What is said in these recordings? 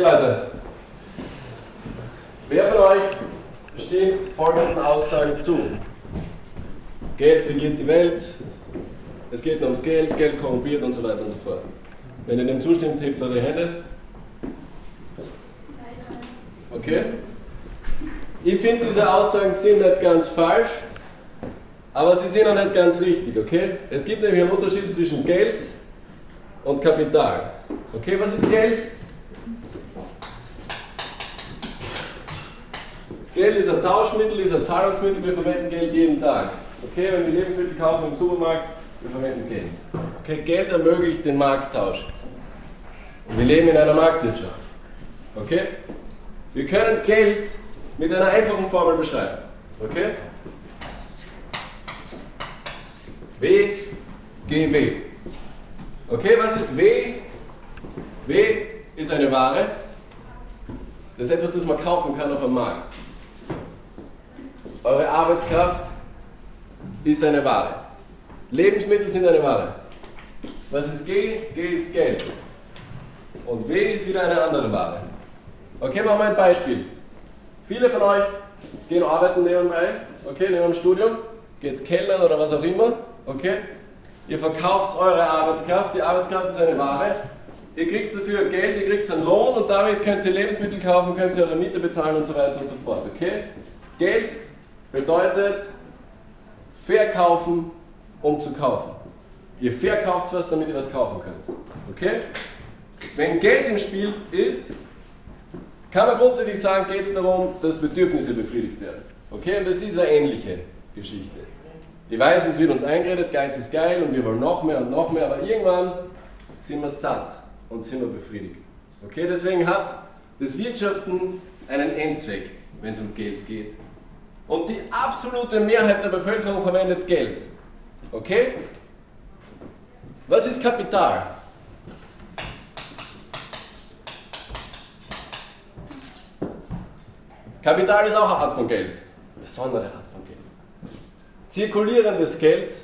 Leute, wer von euch stimmt folgenden Aussagen zu? Geld regiert die Welt, es geht ums Geld, Geld korrumpiert und so weiter und so fort. Wenn ihr dem zustimmt, hebt eure Hände. Okay? Ich finde, diese Aussagen sind nicht ganz falsch, aber sie sind auch nicht ganz richtig, okay? Es gibt nämlich einen Unterschied zwischen Geld und Kapital. Okay, was ist Geld? Geld ist ein Tauschmittel, ist ein Zahlungsmittel, wir verwenden Geld jeden Tag. Okay, wenn wir Lebensmittel kaufen im Supermarkt, wir verwenden Geld. Okay, Geld ermöglicht den Markttausch. Und wir leben in einer Marktwirtschaft. Okay? Wir können Geld mit einer einfachen Formel beschreiben. Okay? W, G, W. Okay, was ist W? W ist eine Ware. Das ist etwas, das man kaufen kann auf dem Markt. Eure Arbeitskraft ist eine Ware. Lebensmittel sind eine Ware. Was ist G? G ist Geld. Und W ist wieder eine andere Ware. Okay, machen wir ein Beispiel. Viele von euch gehen arbeiten nebenbei, okay, neben dem Studium, geht's kellern oder was auch immer, okay? Ihr verkauft eure Arbeitskraft, die Arbeitskraft ist eine Ware. Ihr kriegt dafür Geld, ihr kriegt einen Lohn und damit könnt ihr Lebensmittel kaufen, könnt ihr eure Miete bezahlen und so weiter und so fort, okay? Geld bedeutet verkaufen, um zu kaufen. Ihr verkauft was, damit ihr was kaufen könnt. Okay? Wenn Geld im Spiel ist, kann man grundsätzlich sagen, geht es darum, dass Bedürfnisse befriedigt werden. Okay? Und das ist eine ähnliche Geschichte. Ich weiß, es wird uns eingeredet, Geiz ist geil und wir wollen noch mehr und noch mehr, aber irgendwann sind wir satt und sind wir befriedigt. Okay? Deswegen hat das Wirtschaften einen Endzweck, wenn es um Geld geht. Und die absolute Mehrheit der Bevölkerung verwendet Geld. Okay? Was ist Kapital? Kapital ist auch eine Art von Geld. Eine besondere Art von Geld. Zirkulierendes Geld,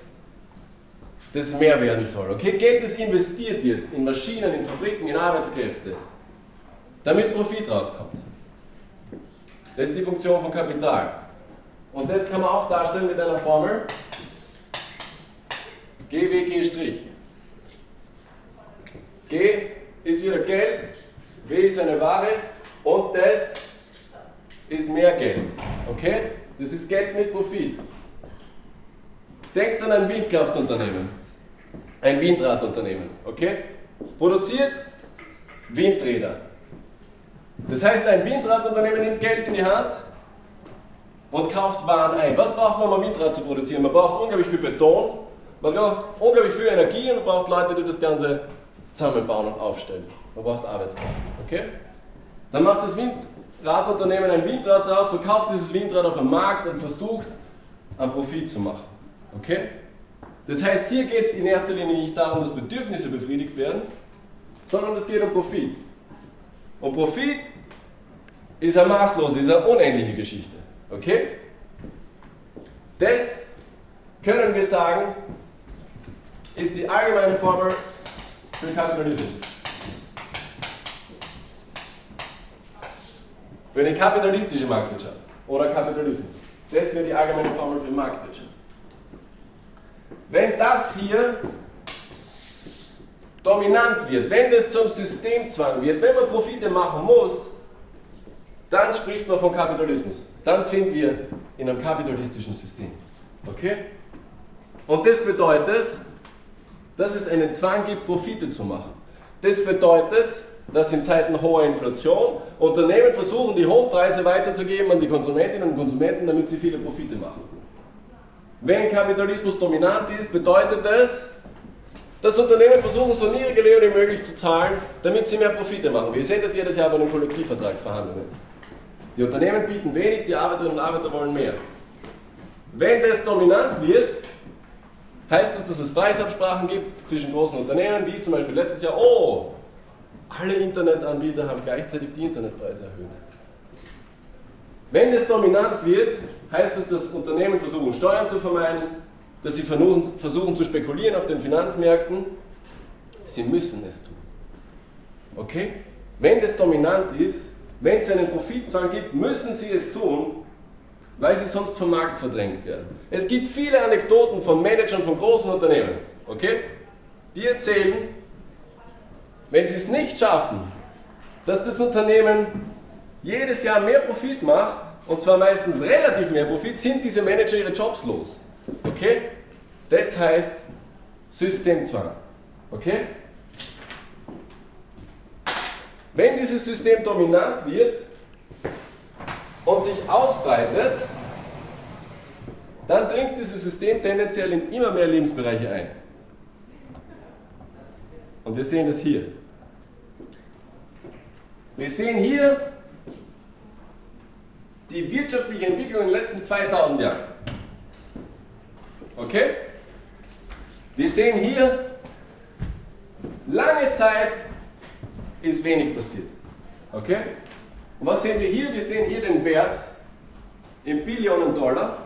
das mehr werden soll. Okay? Geld, das investiert wird in Maschinen, in Fabriken, in Arbeitskräfte, damit Profit rauskommt. Das ist die Funktion von Kapital. Und das kann man auch darstellen mit einer Formel GWG'. G ist wieder Geld, W ist eine Ware und das ist mehr Geld. Okay? Das ist Geld mit Profit. Denkt an ein Windkraftunternehmen, ein Windradunternehmen. Okay? Produziert Windräder. Das heißt, ein Windradunternehmen nimmt Geld in die Hand und kauft Waren ein. Was braucht man, um Windrad zu produzieren? Man braucht unglaublich viel Beton, man braucht unglaublich viel Energie und man braucht Leute, die das Ganze zusammenbauen und aufstellen. Man braucht Arbeitskraft. Okay? Dann macht das Windradunternehmen ein Windrad draus, verkauft dieses Windrad auf dem Markt und versucht, einen Profit zu machen. Okay? Das heißt, hier geht es in erster Linie nicht darum, dass Bedürfnisse befriedigt werden, sondern es geht um Profit. Und Profit ist eine maßlose, ist eine unendliche Geschichte. Okay? Das können wir sagen, ist die allgemeine Formel für Kapitalismus. Für eine kapitalistische Marktwirtschaft oder Kapitalismus. Das wäre die allgemeine Formel für Marktwirtschaft. Wenn das hier dominant wird, wenn das zum Systemzwang wird, wenn man Profite machen muss, dann spricht man von Kapitalismus dann sind wir in einem kapitalistischen System. Okay? Und das bedeutet, dass es einen Zwang gibt, Profite zu machen. Das bedeutet, dass in Zeiten hoher Inflation Unternehmen versuchen, die hohen Preise weiterzugeben an die Konsumentinnen und Konsumenten, damit sie viele Profite machen. Wenn Kapitalismus dominant ist, bedeutet das, dass Unternehmen versuchen, so niedrige Löhne wie möglich zu zahlen, damit sie mehr Profite machen. Wir sehen das jedes Jahr bei den Kollektivvertragsverhandlungen. Die Unternehmen bieten wenig, die Arbeiterinnen und Arbeiter wollen mehr. Wenn das dominant wird, heißt das, dass es Preisabsprachen gibt zwischen großen Unternehmen, wie zum Beispiel letztes Jahr, oh, alle Internetanbieter haben gleichzeitig die Internetpreise erhöht. Wenn es dominant wird, heißt das, dass Unternehmen versuchen, Steuern zu vermeiden, dass sie versuchen, versuchen zu spekulieren auf den Finanzmärkten. Sie müssen es tun. Okay? wenn das dominant ist, wenn es einen Profitzwang gibt, müssen sie es tun, weil sie sonst vom Markt verdrängt werden. Es gibt viele Anekdoten von Managern von großen Unternehmen, okay? Die erzählen, wenn sie es nicht schaffen, dass das Unternehmen jedes Jahr mehr Profit macht, und zwar meistens relativ mehr Profit, sind diese Manager ihre Jobs los. Okay? Das heißt Systemzwang. Okay? Wenn dieses System dominant wird und sich ausbreitet, dann dringt dieses System tendenziell in immer mehr Lebensbereiche ein. Und wir sehen das hier. Wir sehen hier die wirtschaftliche Entwicklung in den letzten 2000 Jahren. Okay? Wir sehen hier, lange Zeit ist wenig passiert. Okay? Und was sehen wir hier? Wir sehen hier den Wert in Billionen Dollar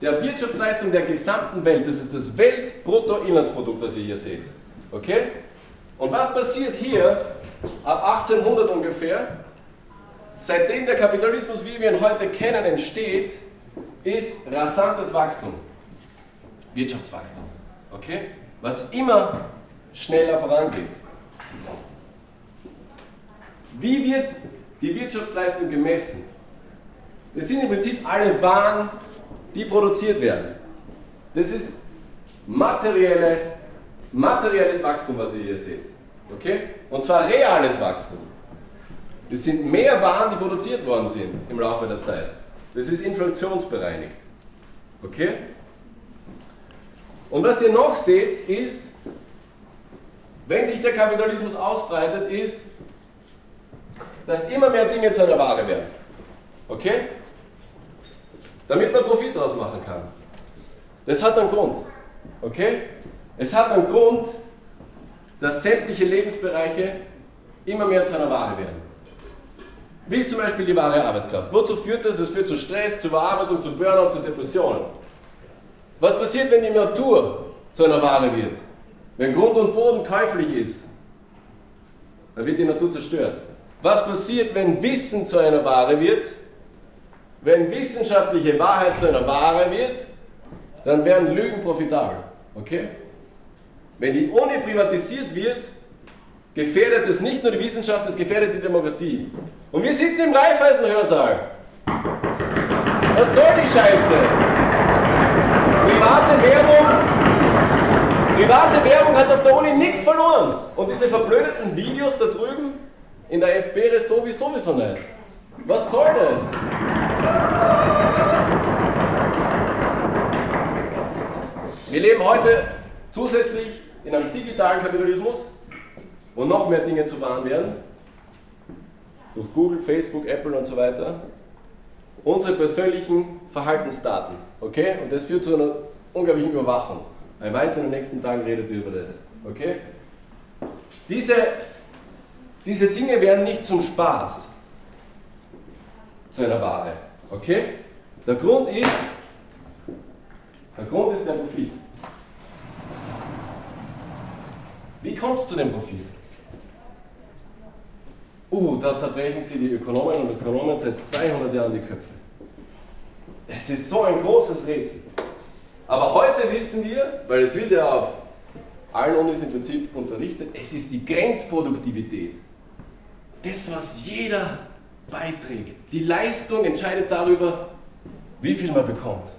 der Wirtschaftsleistung der gesamten Welt. Das ist das Weltbruttoinlandsprodukt, das ihr hier seht. Okay? Und was passiert hier ab 1800 ungefähr? Seitdem der Kapitalismus, wie wir ihn heute kennen, entsteht, ist rasantes Wachstum. Wirtschaftswachstum. Okay? Was immer schneller vorangeht. Wie wird die Wirtschaftsleistung gemessen? Das sind im Prinzip alle Waren, die produziert werden. Das ist materielle, materielles Wachstum, was ihr hier seht. Okay? Und zwar reales Wachstum. Das sind mehr Waren, die produziert worden sind im Laufe der Zeit. Das ist inflationsbereinigt. Okay? Und was ihr noch seht, ist, wenn sich der Kapitalismus ausbreitet, ist, dass immer mehr Dinge zu einer Ware werden. Okay? Damit man Profit daraus machen kann. Das hat einen Grund. Okay? Es hat einen Grund, dass sämtliche Lebensbereiche immer mehr zu einer Ware werden. Wie zum Beispiel die wahre Arbeitskraft. Wozu führt das? Es führt zu Stress, zu Überarbeitung, zu Burnout, zu Depressionen. Was passiert, wenn die Natur zu einer Ware wird? Wenn Grund und Boden käuflich ist, dann wird die Natur zerstört. Was passiert, wenn Wissen zu einer Ware wird? Wenn wissenschaftliche Wahrheit zu einer Ware wird, dann werden Lügen profitabel. Okay? Wenn die Uni privatisiert wird, gefährdet es nicht nur die Wissenschaft, es gefährdet die Demokratie. Und wir sitzen im Raiffeisen-Hörsaal. Was soll die Scheiße? Private Werbung, private Werbung hat auf der Uni nichts verloren. Und diese verblödeten Videos da drüben in der FB sowieso sowieso nicht. Was soll das? Wir leben heute zusätzlich in einem digitalen Kapitalismus, wo noch mehr Dinge zu wahren werden, durch Google, Facebook, Apple und so weiter, unsere persönlichen Verhaltensdaten. Okay? Und das führt zu einer unglaublichen Überwachung. Ich weiß, in den nächsten Tagen redet sie über das. Okay? Diese, diese Dinge werden nicht zum Spaß zu einer Ware. Okay? Der Grund ist, der Grund ist der Profit. Wie kommt es zu dem Profit? Uh, da zerbrechen sie die Ökonomen und Ökonomen seit 200 Jahren die Köpfe. Es ist so ein großes Rätsel. Aber heute wissen wir, weil es wird ja auf allen Unis im Prinzip unterrichtet, es ist die Grenzproduktivität. Das, was jeder beiträgt. Die Leistung entscheidet darüber, wie viel man bekommt.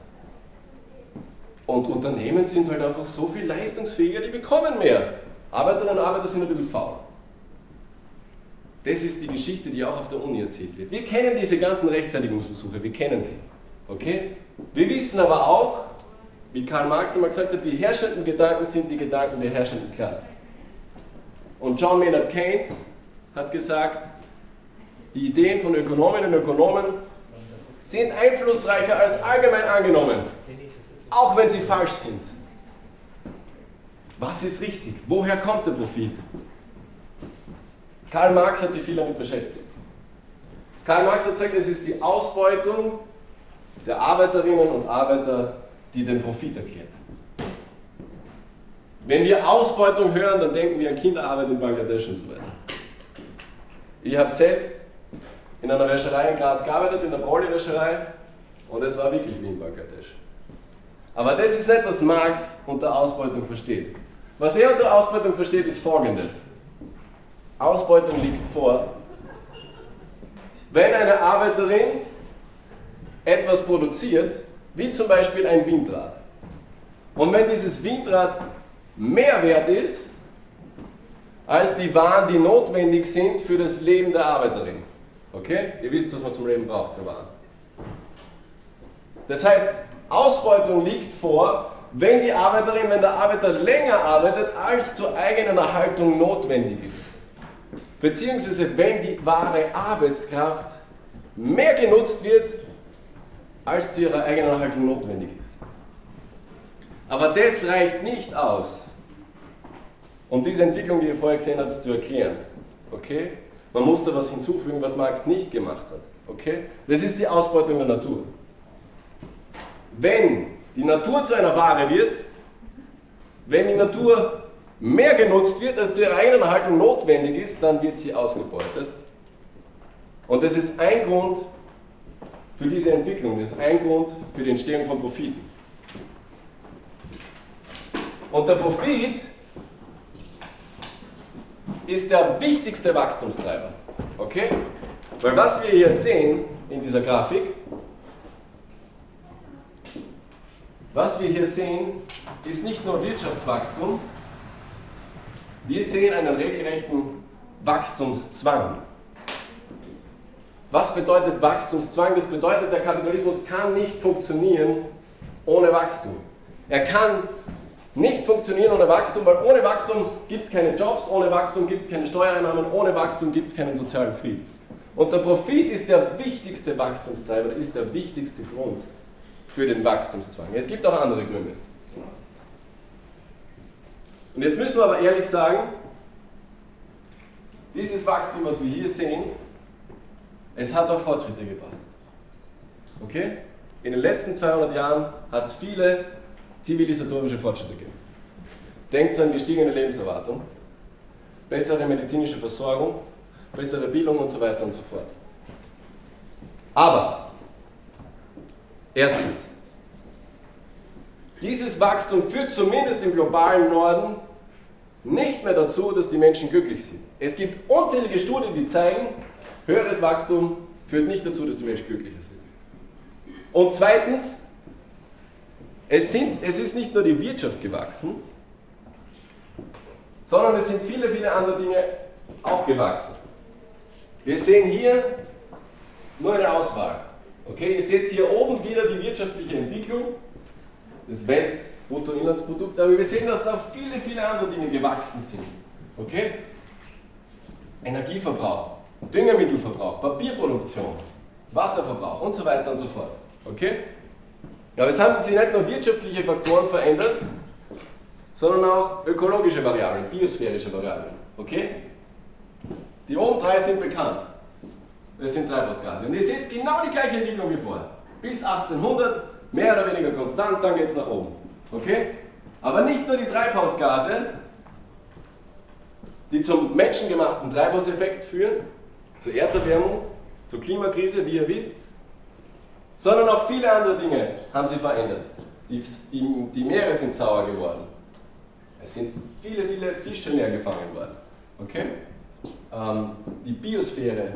Und Unternehmen sind halt einfach so viel leistungsfähiger, die bekommen mehr. Arbeiterinnen und Arbeiter sind ein bisschen faul. Das ist die Geschichte, die auch auf der Uni erzählt wird. Wir kennen diese ganzen Rechtfertigungsversuche, wir kennen sie. Okay? Wir wissen aber auch, wie Karl Marx einmal gesagt hat, die herrschenden Gedanken sind die Gedanken der herrschenden Klassen. Und John Maynard Keynes hat gesagt, die Ideen von Ökonominnen und Ökonomen sind einflussreicher als allgemein angenommen, auch wenn sie falsch sind. Was ist richtig? Woher kommt der Profit? Karl Marx hat sich viel damit beschäftigt. Karl Marx hat gesagt, es ist die Ausbeutung der Arbeiterinnen und Arbeiter, die den Profit erklärt. Wenn wir Ausbeutung hören, dann denken wir an Kinderarbeit in Bangladesch und so weiter. Ich habe selbst in einer Wäscherei in Graz gearbeitet, in der Brolli-Wäscherei, und es war wirklich wie in Bangladesch. Aber das ist nicht, was Marx unter Ausbeutung versteht. Was er unter Ausbeutung versteht, ist folgendes. Ausbeutung liegt vor, wenn eine Arbeiterin etwas produziert, wie zum Beispiel ein Windrad. Und wenn dieses Windrad mehr wert ist als die Waren, die notwendig sind für das Leben der Arbeiterin. Okay? Ihr wisst, was man zum Leben braucht für Waren. Das heißt, Ausbeutung liegt vor, wenn die Arbeiterin, wenn der Arbeiter länger arbeitet, als zur eigenen Erhaltung notwendig ist. Beziehungsweise wenn die wahre Arbeitskraft mehr genutzt wird, als zu ihrer eigenen Erhaltung notwendig ist. Aber das reicht nicht aus, um diese Entwicklung, die ihr vorher gesehen habt, zu erklären. Okay? Man muss da was hinzufügen, was Marx nicht gemacht hat. Okay? Das ist die Ausbeutung der Natur. Wenn die Natur zu einer Ware wird, wenn die Natur mehr genutzt wird, als zu ihrer eigenen Erhaltung notwendig ist, dann wird sie ausgebeutet. Und das ist ein Grund für diese Entwicklung, das ist ein Grund für die Entstehung von Profiten. Und der Profit ist der wichtigste Wachstumstreiber. Okay? Weil was wir hier sehen in dieser Grafik, was wir hier sehen, ist nicht nur Wirtschaftswachstum, wir sehen einen regelrechten Wachstumszwang. Was bedeutet Wachstumszwang? Das bedeutet, der Kapitalismus kann nicht funktionieren ohne Wachstum. Er kann nicht funktionieren ohne Wachstum, weil ohne Wachstum gibt es keine Jobs, ohne Wachstum gibt es keine Steuereinnahmen, ohne Wachstum gibt es keinen sozialen Frieden. Und der Profit ist der wichtigste Wachstumstreiber, ist der wichtigste Grund für den Wachstumszwang. Es gibt auch andere Gründe. Und jetzt müssen wir aber ehrlich sagen, dieses Wachstum, was wir hier sehen, es hat auch Fortschritte gebracht. Okay? In den letzten 200 Jahren hat es viele zivilisatorische Fortschritte gegeben. Denkt an gestiegene Lebenserwartung, bessere medizinische Versorgung, bessere Bildung und so weiter und so fort. Aber, erstens, dieses Wachstum führt zumindest im globalen Norden nicht mehr dazu, dass die Menschen glücklich sind. Es gibt unzählige Studien, die zeigen, höheres Wachstum führt nicht dazu, dass die Menschen glücklicher sind. Und zweitens, es, sind, es ist nicht nur die Wirtschaft gewachsen, sondern es sind viele, viele andere Dinge auch gewachsen. Wir sehen hier nur eine Auswahl. Okay, ihr seht hier oben wieder die wirtschaftliche Entwicklung, das Weltbruttoinlandsprodukt, aber wir sehen, dass auch viele, viele andere Dinge gewachsen sind. Okay? Energieverbrauch, Düngemittelverbrauch, Papierproduktion, Wasserverbrauch und so weiter und so fort. Okay? Aber es haben sich nicht nur wirtschaftliche Faktoren verändert, sondern auch ökologische Variablen, biosphärische Variablen. Okay? Die oben drei sind bekannt. Das sind Treibhausgase. Und ihr seht genau die gleiche Entwicklung wie vorher. Bis 1800, mehr oder weniger konstant, dann geht es nach oben. Okay? Aber nicht nur die Treibhausgase, die zum menschengemachten Treibhauseffekt führen, zur Erderwärmung, zur Klimakrise, wie ihr wisst, sondern auch viele andere Dinge haben sich verändert. Die, die, die Meere sind sauer geworden. Es sind viele, viele Fische leer gefangen worden. Okay? Ähm, die Biosphäre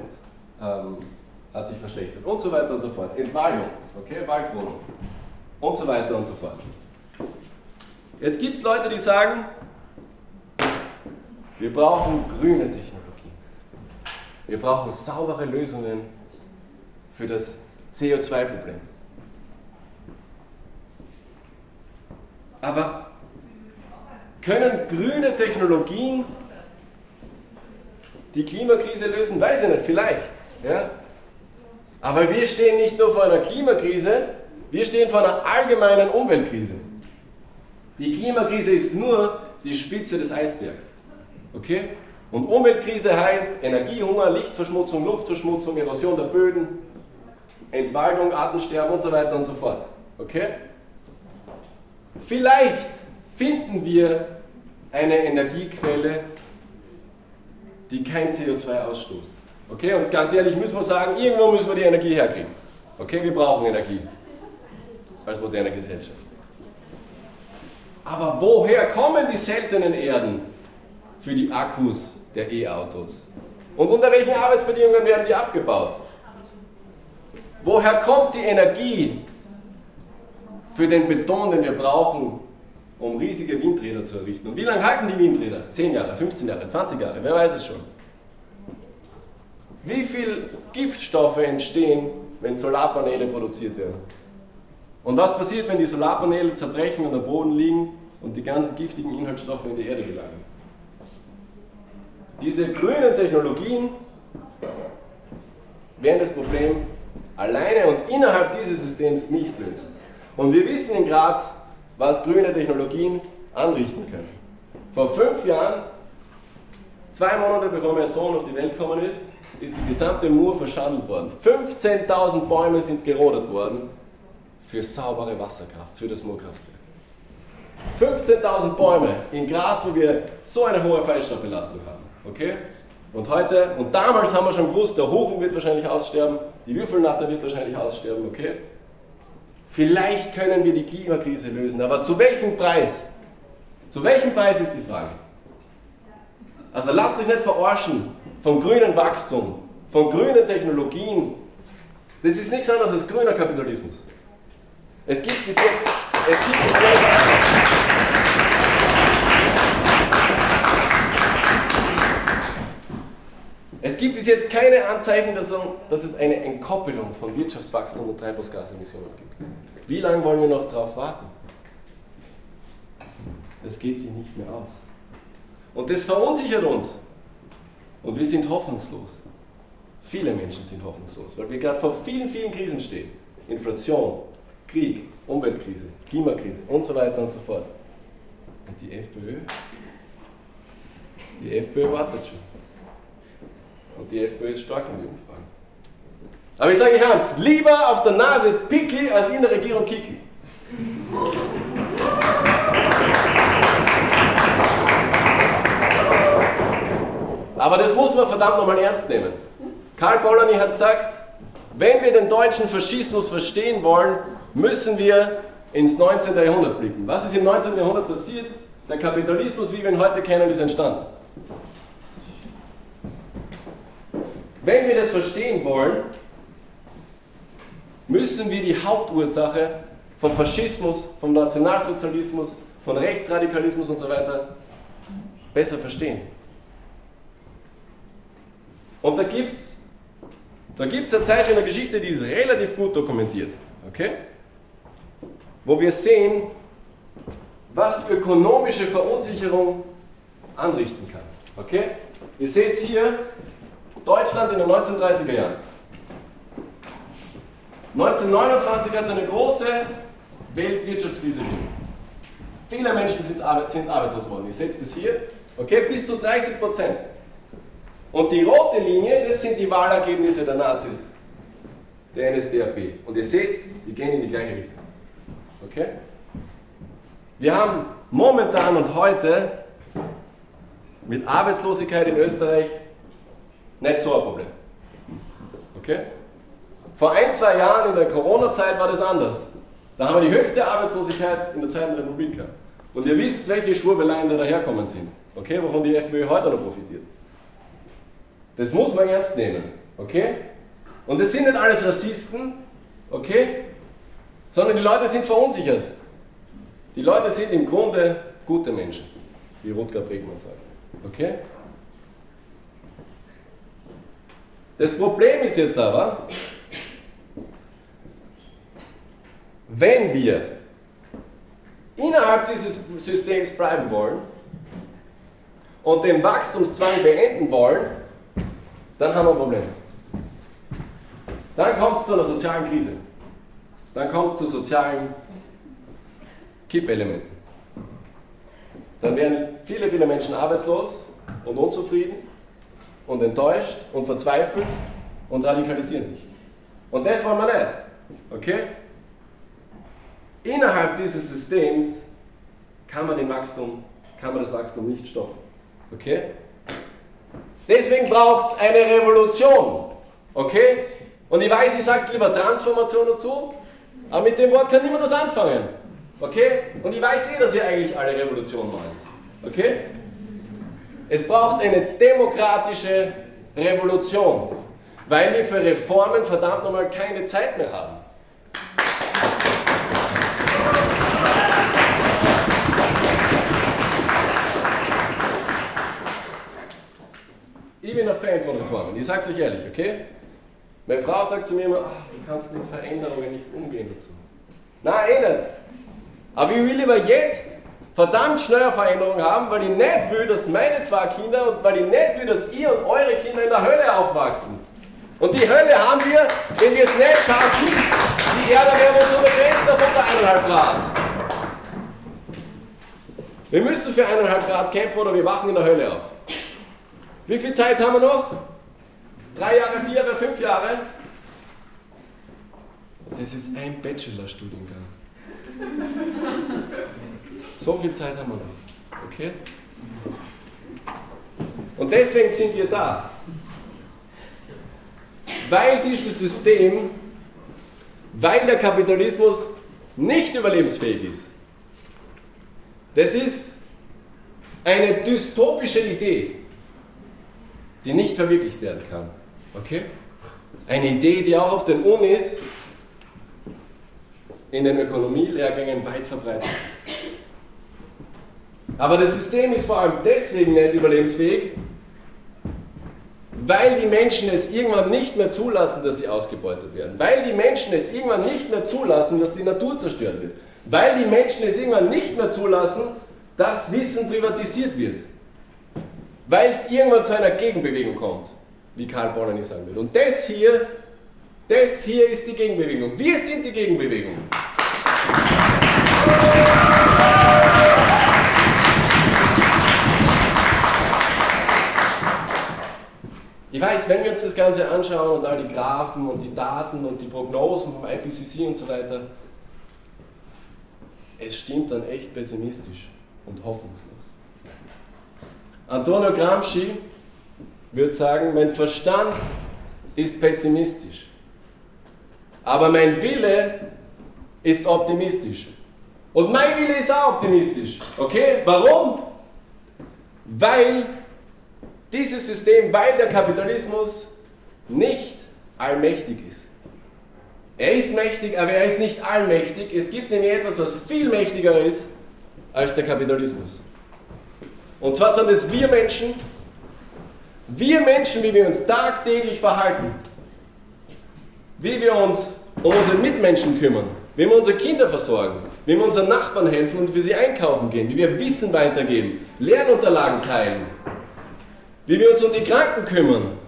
ähm, hat sich verschlechtert und so weiter und so fort. Entwaldung, okay? Waldwohnung und so weiter und so fort. Jetzt gibt es Leute, die sagen, wir brauchen grüne Technologie. Wir brauchen saubere Lösungen für das CO2-Problem. Aber können grüne Technologien die Klimakrise lösen? Weiß ich nicht, vielleicht. Ja? Aber wir stehen nicht nur vor einer Klimakrise, wir stehen vor einer allgemeinen Umweltkrise. Die Klimakrise ist nur die Spitze des Eisbergs. Okay? Und Umweltkrise heißt Energiehunger, Lichtverschmutzung, Luftverschmutzung, Erosion der Böden, Entwaldung, Artensterben und so weiter und so fort. Okay? Vielleicht finden wir eine Energiequelle, die kein CO2 ausstößt. Okay, und ganz ehrlich müssen wir sagen, irgendwo müssen wir die Energie herkriegen. Okay, wir brauchen Energie als moderne Gesellschaft. Aber woher kommen die seltenen Erden für die Akkus der E-Autos? Und unter welchen Arbeitsbedingungen werden die abgebaut? Woher kommt die Energie für den Beton, den wir brauchen, um riesige Windräder zu errichten? Und wie lange halten die Windräder? 10 Jahre, 15 Jahre, 20 Jahre, wer weiß es schon. Wie viel Giftstoffe entstehen, wenn Solarpaneele produziert werden? Und was passiert, wenn die Solarpaneele zerbrechen und am Boden liegen und die ganzen giftigen Inhaltsstoffe in die Erde gelangen? Diese grünen Technologien werden das Problem alleine und innerhalb dieses Systems nicht lösen. Und wir wissen in Graz, was grüne Technologien anrichten können. Vor fünf Jahren, zwei Monate bevor mein Sohn auf die Welt gekommen ist, ist die gesamte Mur verschandelt worden. 15.000 Bäume sind gerodet worden für saubere Wasserkraft, für das Murkraftwerk. 15.000 Bäume in Graz, wo wir so eine hohe Feinstaubbelastung haben. Okay? Und heute, und damals haben wir schon gewusst, der Hochen wird wahrscheinlich aussterben, die Würfelnatter wird wahrscheinlich aussterben, okay? Vielleicht können wir die Klimakrise lösen, aber zu welchem Preis? Zu welchem Preis ist die Frage? Also lasst euch nicht verarschen vom grünen Wachstum, von grünen Technologien. Das ist nichts anderes als grüner Kapitalismus. Es gibt bis jetzt, es gibt bis jetzt Es gibt bis jetzt keine Anzeichen, dass, es eine Entkoppelung von Wirtschaftswachstum und Treibhausgasemissionen gibt. Wie lange wollen wir noch darauf warten? Das geht sich nicht mehr aus. Und das verunsichert uns. Und wir sind hoffnungslos. Viele Menschen sind hoffnungslos, weil wir gerade vor vielen, vielen Krisen stehen. Inflation, Krieg, Umweltkrise, Klimakrise und so weiter und so fort. Und die FPÖ? Die FPÖ wartet schon. Und die FPÖ ist stark in den Umfragen. Aber ich sage euch eins, lieber auf der Nase Pickel als in der Regierung Kickel. Aber das muss man verdammt nochmal ernst nehmen. Karl Polanyi hat gesagt, wenn wir den deutschen Faschismus verstehen wollen, müssen wir ins 19. Jahrhundert blicken. Was ist im 19. Jahrhundert passiert? Der Kapitalismus, wie wir ihn heute kennen, ist entstanden. Wenn wir das verstehen wollen, müssen wir die Hauptursache vom Faschismus, vom Nationalsozialismus, von Rechtsradikalismus und so weiter besser verstehen. Und da gibt es da gibt's eine Zeit in der Geschichte, die ist relativ gut dokumentiert. Okay? Wo wir sehen, was ökonomische Verunsicherung anrichten kann. Okay? Ihr seht hier Deutschland in den 1930er Jahren. 1929 hat es eine große Weltwirtschaftskrise gegeben. Viele Menschen sind, arbeitslos geworden. Ihr seht es hier. Okay, bis zu 30 Prozent. Und die rote Linie, das sind die Wahlergebnisse der Nazis, der NSDAP. Und ihr seht, die gehen in die gleiche Richtung. Okay? Wir haben momentan und heute mit Arbeitslosigkeit in Österreich nicht so ein Problem. Okay? Vor ein, zwei Jahren in der Corona-Zeit war das anders. Da haben wir die höchste Arbeitslosigkeit in der Zeit der Republik gehabt. Und ihr wisst, welche Schwurbeleien da daherkommen sind. Okay? Wovon die FPÖ heute noch profitiert. Das muss man ernst nehmen. Okay? Und es sind nicht alles Rassisten. Okay? Sondern die Leute sind verunsichert. Die Leute sind im Grunde gute Menschen, wie Rutger Bregmann sagt. Okay? Das Problem ist jetzt aber, wenn wir innerhalb dieses Systems bleiben wollen und den Wachstumszwang beenden wollen, dann haben wir ein Problem. Dann kommt es zu einer sozialen Krise. Dann kommt es zu sozialen Kippelementen. Dann werden viele, viele Menschen arbeitslos und unzufrieden und enttäuscht und verzweifelt und radikalisieren sich. Und das wollen wir nicht. Okay? Innerhalb dieses Systems kann man, den Wachstum, kann man das Wachstum nicht stoppen. Okay? Deswegen braucht es eine Revolution. Okay? Und ich weiß, ich sage lieber Transformation dazu, aber mit dem Wort kann niemand das anfangen. Okay? Und ich weiß eh, dass ihr eigentlich alle Revolution meint. Okay? Es braucht eine demokratische Revolution, weil wir für Reformen verdammt nochmal keine Zeit mehr haben. Ich bin ein Fan von Reformen, ich sage es euch ehrlich, okay? Meine Frau sagt zu mir immer, ach, du kannst mit Veränderungen nicht umgehen dazu. Nein, eh nicht. Aber ich will lieber jetzt verdammt schnell Veränderung haben, weil ich nicht will, dass meine zwei Kinder und weil ich nicht will, dass ihr und eure Kinder in der Hölle aufwachsen. Und die Hölle haben wir, wenn wir es nicht schaffen, die Erderwärmung zu begrenzen auf unter 1,5 Grad. Wir müssen für 1,5 Grad kämpfen oder wir wachen in der Hölle auf. Wie viel Zeit haben wir noch? Drei Jahre, vier Jahre, fünf Jahre? Das ist ein Bachelorstudiengang. So viel Zeit haben wir noch. Okay? Und deswegen sind wir da. Weil dieses System, weil der Kapitalismus nicht überlebensfähig ist. Das ist eine dystopische Idee die nicht verwirklicht werden kann. Okay? Eine Idee, die auch auf den Unis in den Ökonomielehrgängen weit verbreitet ist. Aber das System ist vor allem deswegen nicht überlebensfähig, weil die Menschen es irgendwann nicht mehr zulassen, dass sie ausgebeutet werden. Weil die Menschen es irgendwann nicht mehr zulassen, dass die Natur zerstört wird. Weil die Menschen es irgendwann nicht mehr zulassen, dass Wissen privatisiert wird weil es irgendwann zu einer Gegenbewegung kommt, wie Karl Polanyi sagen will. Und das hier, das hier ist die Gegenbewegung. Wir sind die Gegenbewegung. Ich weiß, wenn wir uns das Ganze anschauen und all die Graphen und die Daten und die Prognosen vom IPCC und so weiter, es stimmt dann echt pessimistisch und hoffnungslos. Antonio Gramsci würde sagen, mein Verstand ist pessimistisch, aber mein Wille ist optimistisch. Und mein Wille ist auch optimistisch. Okay? Warum? Weil dieses System, weil der Kapitalismus nicht allmächtig ist. Er ist mächtig, aber er ist nicht allmächtig. Es gibt nämlich etwas, was viel mächtiger ist als der Kapitalismus. Und zwar sind es wir Menschen, wir Menschen, wie wir uns tagtäglich verhalten, wie wir uns um unsere Mitmenschen kümmern, wie wir unsere Kinder versorgen, wie wir unseren Nachbarn helfen und für sie einkaufen gehen, wie wir Wissen weitergeben, Lernunterlagen teilen, wie wir uns um die Kranken kümmern.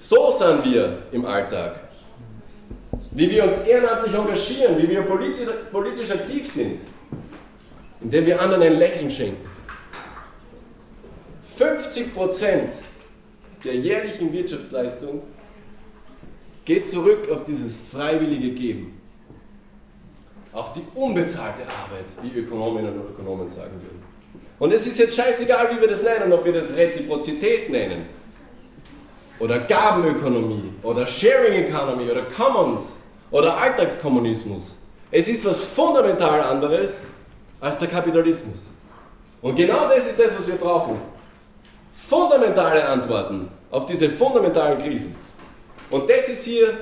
So sind wir im Alltag. Wie wir uns ehrenamtlich engagieren, wie wir politisch, politisch aktiv sind, indem wir anderen ein Lächeln schenken. 50 Prozent der jährlichen Wirtschaftsleistung geht zurück auf dieses freiwillige Geben, auf die unbezahlte Arbeit, wie Ökonominnen und Ökonomen sagen würden. Und es ist jetzt scheißegal, wie wir das nennen, ob wir das Reziprozität nennen, oder Gabenökonomie, oder Sharing Economy, oder Commons, oder Alltagskommunismus. Es ist was fundamental anderes als der Kapitalismus. Und genau das ist das, was wir brauchen fundamentale Antworten auf diese fundamentalen Krisen. Und das ist hier,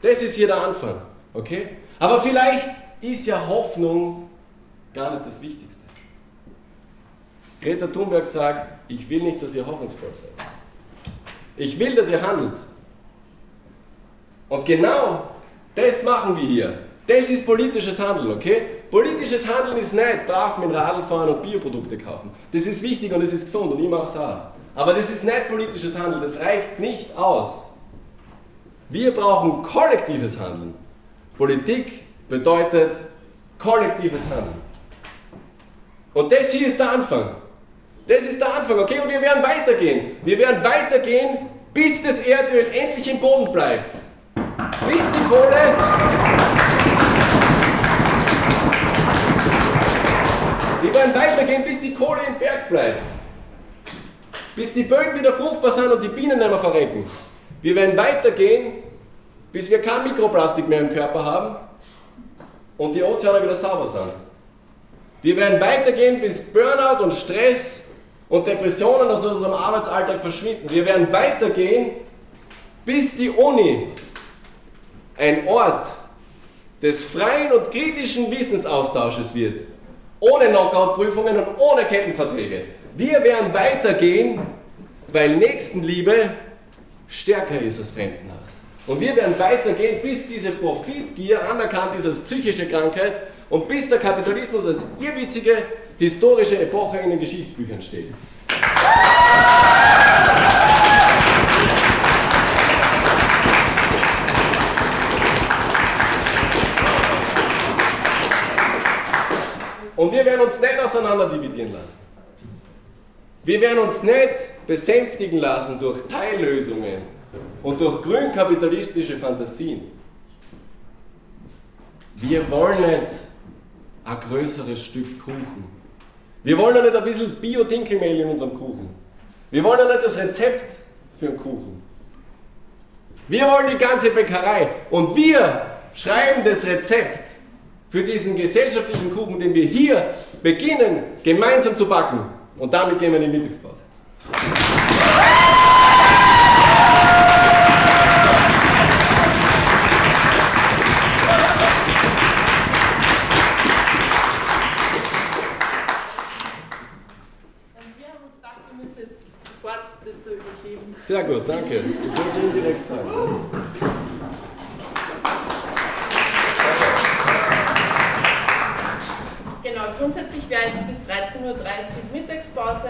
das ist hier der Anfang. Okay? Aber vielleicht ist ja Hoffnung gar nicht das Wichtigste. Greta Thunberg sagt, ich will nicht, dass ihr hoffnungsvoll seid. Ich will, dass ihr handelt. Und genau das machen wir hier. Das ist politisches Handeln, okay? Politisches Handeln ist nicht brav mit Radl fahren und Bioprodukte kaufen. Das ist wichtig und das ist gesund und ich mache es auch. Aber das ist nicht politisches Handeln, das reicht nicht aus. Wir brauchen kollektives Handeln. Politik bedeutet kollektives Handeln. Und das hier ist der Anfang. Das ist der Anfang, okay? Und wir werden weitergehen. Wir werden weitergehen, bis das Erdöl endlich im Boden bleibt. Bis die Kohle. Wir werden weitergehen, bis die Kohle im Berg bleibt. bis die Böden wieder fruchtbar sind und die Bienen nicht mehr verrecken. Wir werden weitergehen, bis wir kein Mikroplastik mehr im Körper haben und die Ozeane wieder sauber sind. Wir werden weitergehen, bis Burnout und Stress und Depressionen aus unserem Arbeitsalltag verschwinden. Wir werden weitergehen, bis die Uni ein Ort des freien und kritischen Wissensaustausches wird. Ohne Knockout-Prüfungen und ohne Kettenverträge. Wir werden weitergehen, weil Nächstenliebe stärker ist als Fremdenhass. Und wir werden weitergehen, bis diese Profitgier anerkannt ist als psychische Krankheit und bis der Kapitalismus als irrwitzige historische Epoche in den Geschichtsbüchern steht. Und wir werden uns nicht auseinander dividieren lassen. Wir werden uns nicht besänftigen lassen durch Teillösungen und durch grünkapitalistische Fantasien. Wir wollen nicht ein größeres Stück Kuchen. Wir wollen ja nicht ein bisschen Bio-Dinkelmehl in unserem Kuchen. Wir wollen ja nicht das Rezept für einen Kuchen. Wir wollen die ganze Bäckerei und wir schreiben das Rezept für diesen gesellschaftlichen Kuchen, den wir hier beginnen, gemeinsam zu backen. Und damit gehen wir in die Mittagspause. Danke. Das würde ich Ihnen direkt sagen. grundsätzlich wäre jetzt bis 13.30 Uhr Mittagspause.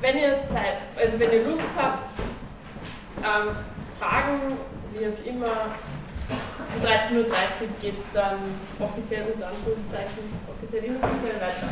Wenn ihr Zeit, also wenn ihr Lust habt, ähm, Fragen, wie auch immer, um 13.30 Uhr geht es dann offiziell mit Anführungszeichen, offiziell inoffiziell weiter.